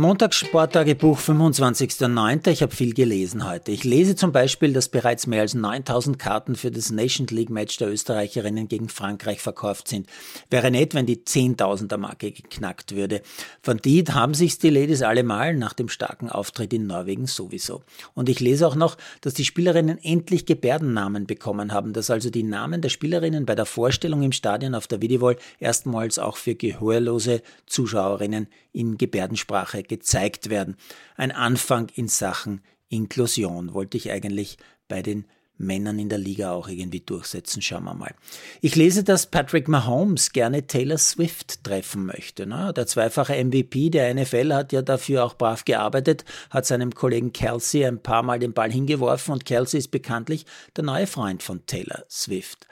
Montagssporttagebuch 25.09. Ich habe viel gelesen heute. Ich lese zum Beispiel, dass bereits mehr als 9000 Karten für das Nation League Match der Österreicherinnen gegen Frankreich verkauft sind. Wäre nett, wenn die 10.000er Marke geknackt würde. Von die haben sich's die Ladies allemal nach dem starken Auftritt in Norwegen sowieso. Und ich lese auch noch, dass die Spielerinnen endlich Gebärdennamen bekommen haben, dass also die Namen der Spielerinnen bei der Vorstellung im Stadion auf der Videowall erstmals auch für gehörlose Zuschauerinnen in Gebärdensprache gezeigt werden. Ein Anfang in Sachen Inklusion wollte ich eigentlich bei den Männern in der Liga auch irgendwie durchsetzen. Schauen wir mal. Ich lese, dass Patrick Mahomes gerne Taylor Swift treffen möchte. Ne? Der zweifache MVP der NFL hat ja dafür auch brav gearbeitet, hat seinem Kollegen Kelsey ein paar Mal den Ball hingeworfen und Kelsey ist bekanntlich der neue Freund von Taylor Swift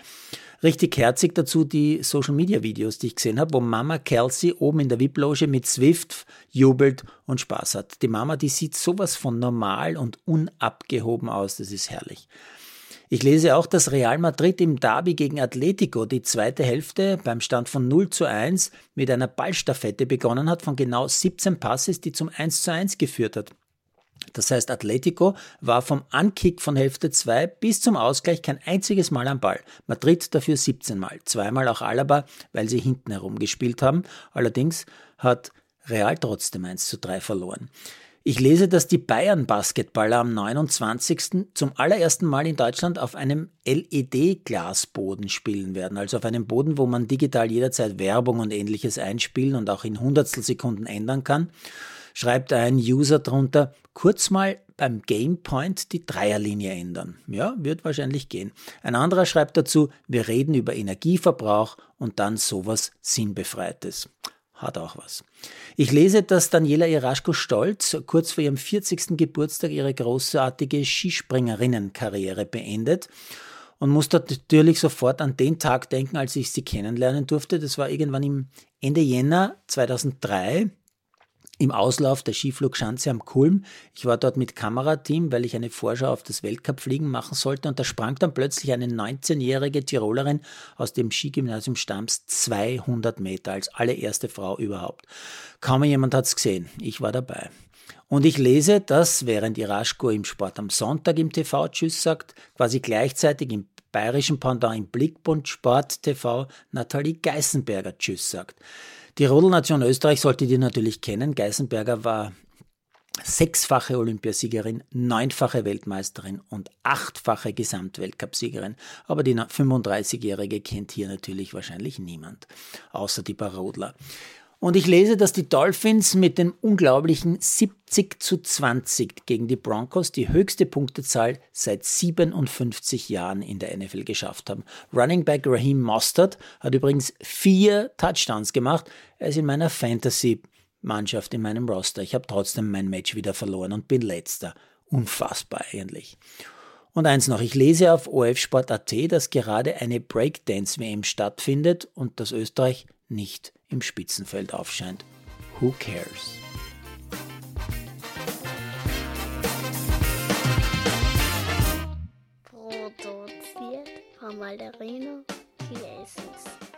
richtig herzig dazu die Social Media Videos, die ich gesehen habe, wo Mama Kelsey oben in der VIP-Loge mit Swift jubelt und Spaß hat. Die Mama, die sieht sowas von normal und unabgehoben aus, das ist herrlich. Ich lese auch, dass Real Madrid im Derby gegen Atletico die zweite Hälfte beim Stand von 0 zu 1 mit einer Ballstaffette begonnen hat von genau 17 Passes, die zum 1 zu 1 geführt hat. Das heißt, Atletico war vom Ankick von Hälfte 2 bis zum Ausgleich kein einziges Mal am Ball. Madrid dafür 17 Mal. Zweimal auch Alaba, weil sie hinten herum gespielt haben. Allerdings hat Real trotzdem 1 zu 3 verloren. Ich lese, dass die Bayern-Basketballer am 29. zum allerersten Mal in Deutschland auf einem LED-Glasboden spielen werden, also auf einem Boden, wo man digital jederzeit Werbung und ähnliches einspielen und auch in Hundertstelsekunden ändern kann schreibt ein User drunter, kurz mal beim Gamepoint die Dreierlinie ändern. Ja, wird wahrscheinlich gehen. Ein anderer schreibt dazu, wir reden über Energieverbrauch und dann sowas Sinnbefreites. Hat auch was. Ich lese, dass Daniela Iraschko-Stolz kurz vor ihrem 40. Geburtstag ihre großartige Skispringerinnenkarriere beendet und muss dort natürlich sofort an den Tag denken, als ich sie kennenlernen durfte. Das war irgendwann im Ende Jänner 2003 im Auslauf der Skiflugschanze am Kulm. Ich war dort mit Kamerateam, weil ich eine Vorschau auf das Weltcupfliegen machen sollte und da sprang dann plötzlich eine 19-jährige Tirolerin aus dem Skigymnasium Stams 200 Meter als allererste Frau überhaupt. Kaum jemand hat's gesehen. Ich war dabei. Und ich lese, dass während Iraschko im Sport am Sonntag im TV Tschüss sagt, quasi gleichzeitig im bayerischen Pendant im Blickbund Sport TV Nathalie Geißenberger Tschüss sagt. Die Rodelnation Österreich solltet ihr natürlich kennen. Geißenberger war sechsfache Olympiasiegerin, neunfache Weltmeisterin und achtfache Gesamtweltcupsiegerin. Aber die 35-Jährige kennt hier natürlich wahrscheinlich niemand, außer die Parodler. Und ich lese, dass die Dolphins mit dem unglaublichen 70 zu 20 gegen die Broncos die höchste Punktezahl seit 57 Jahren in der NFL geschafft haben. Running Back Raheem Mostert hat übrigens vier Touchdowns gemacht. Er ist in meiner Fantasy-Mannschaft, in meinem Roster. Ich habe trotzdem mein Match wieder verloren und bin letzter. Unfassbar eigentlich. Und eins noch, ich lese auf OFSport.at, dass gerade eine Breakdance-WM stattfindet und dass Österreich nicht im Spitzenfeld aufscheint. Who cares? Produziert von Malderino Chiesens.